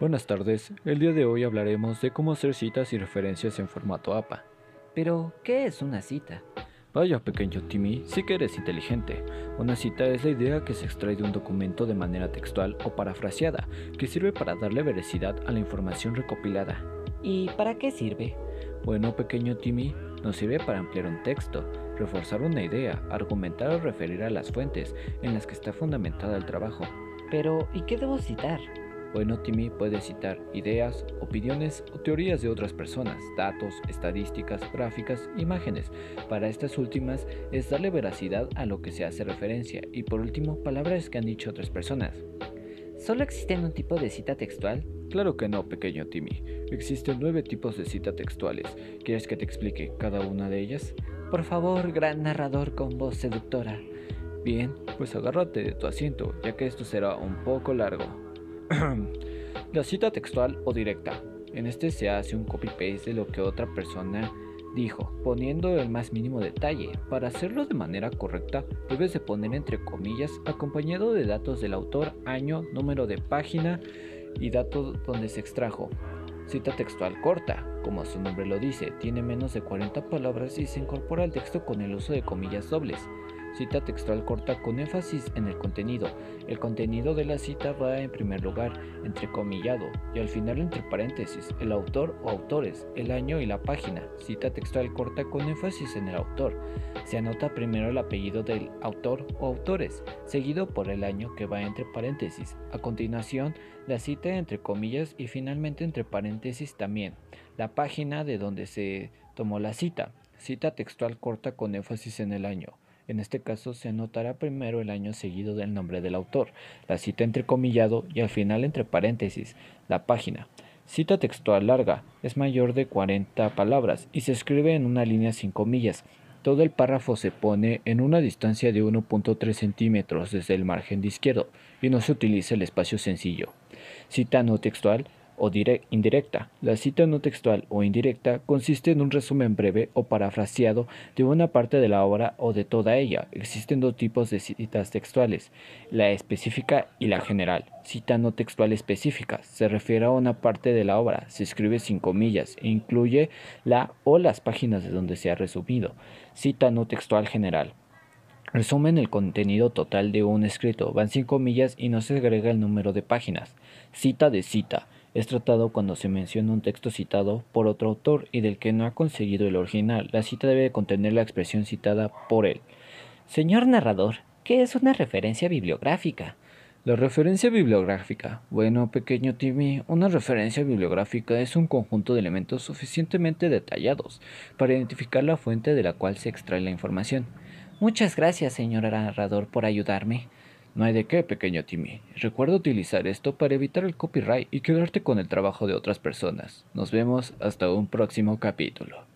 Buenas tardes, el día de hoy hablaremos de cómo hacer citas y referencias en formato APA. Pero, ¿qué es una cita? Vaya pequeño Timmy, sí que eres inteligente. Una cita es la idea que se extrae de un documento de manera textual o parafraseada, que sirve para darle veracidad a la información recopilada. ¿Y para qué sirve? Bueno, pequeño Timmy, nos sirve para ampliar un texto, reforzar una idea, argumentar o referir a las fuentes en las que está fundamentada el trabajo. Pero, ¿y qué debo citar? Bueno, Timmy puede citar ideas, opiniones o teorías de otras personas, datos, estadísticas, gráficas, imágenes. Para estas últimas es darle veracidad a lo que se hace referencia y por último palabras que han dicho otras personas. ¿Solo existe un tipo de cita textual? Claro que no, pequeño Timmy. Existen nueve tipos de cita textuales. ¿Quieres que te explique cada una de ellas? Por favor, gran narrador con voz seductora. Bien, pues agárrate de tu asiento, ya que esto será un poco largo. la cita textual o directa. En este se hace un copy-paste de lo que otra persona dijo, poniendo el más mínimo detalle. Para hacerlo de manera correcta, debes de poner entre comillas acompañado de datos del autor, año, número de página y datos donde se extrajo. Cita textual corta, como su nombre lo dice, tiene menos de 40 palabras y se incorpora al texto con el uso de comillas dobles. Cita textual corta con énfasis en el contenido. El contenido de la cita va en primer lugar entrecomillado y al final entre paréntesis el autor o autores, el año y la página. Cita textual corta con énfasis en el autor. Se anota primero el apellido del autor o autores, seguido por el año que va entre paréntesis. A continuación, la cita entre comillas y finalmente entre paréntesis también. La página de donde se tomó la cita. Cita textual corta con énfasis en el año. En este caso se anotará primero el año seguido del nombre del autor, la cita entrecomillado y al final entre paréntesis, la página. Cita textual larga, es mayor de 40 palabras y se escribe en una línea sin comillas. Todo el párrafo se pone en una distancia de 1.3 centímetros desde el margen de izquierdo y no se utiliza el espacio sencillo. Cita no textual o indirecta. La cita no textual o indirecta consiste en un resumen breve o parafraseado de una parte de la obra o de toda ella. Existen dos tipos de citas textuales, la específica y la general. Cita no textual específica se refiere a una parte de la obra, se escribe sin comillas e incluye la o las páginas de donde se ha resumido. Cita no textual general. Resumen el contenido total de un escrito, van sin comillas y no se agrega el número de páginas. Cita de cita es tratado cuando se menciona un texto citado por otro autor y del que no ha conseguido el original. La cita debe contener la expresión citada por él. Señor narrador, ¿qué es una referencia bibliográfica? La referencia bibliográfica. Bueno, pequeño Timmy, una referencia bibliográfica es un conjunto de elementos suficientemente detallados para identificar la fuente de la cual se extrae la información. Muchas gracias, señor narrador, por ayudarme. No hay de qué, pequeño Timmy. Recuerda utilizar esto para evitar el copyright y quedarte con el trabajo de otras personas. Nos vemos hasta un próximo capítulo.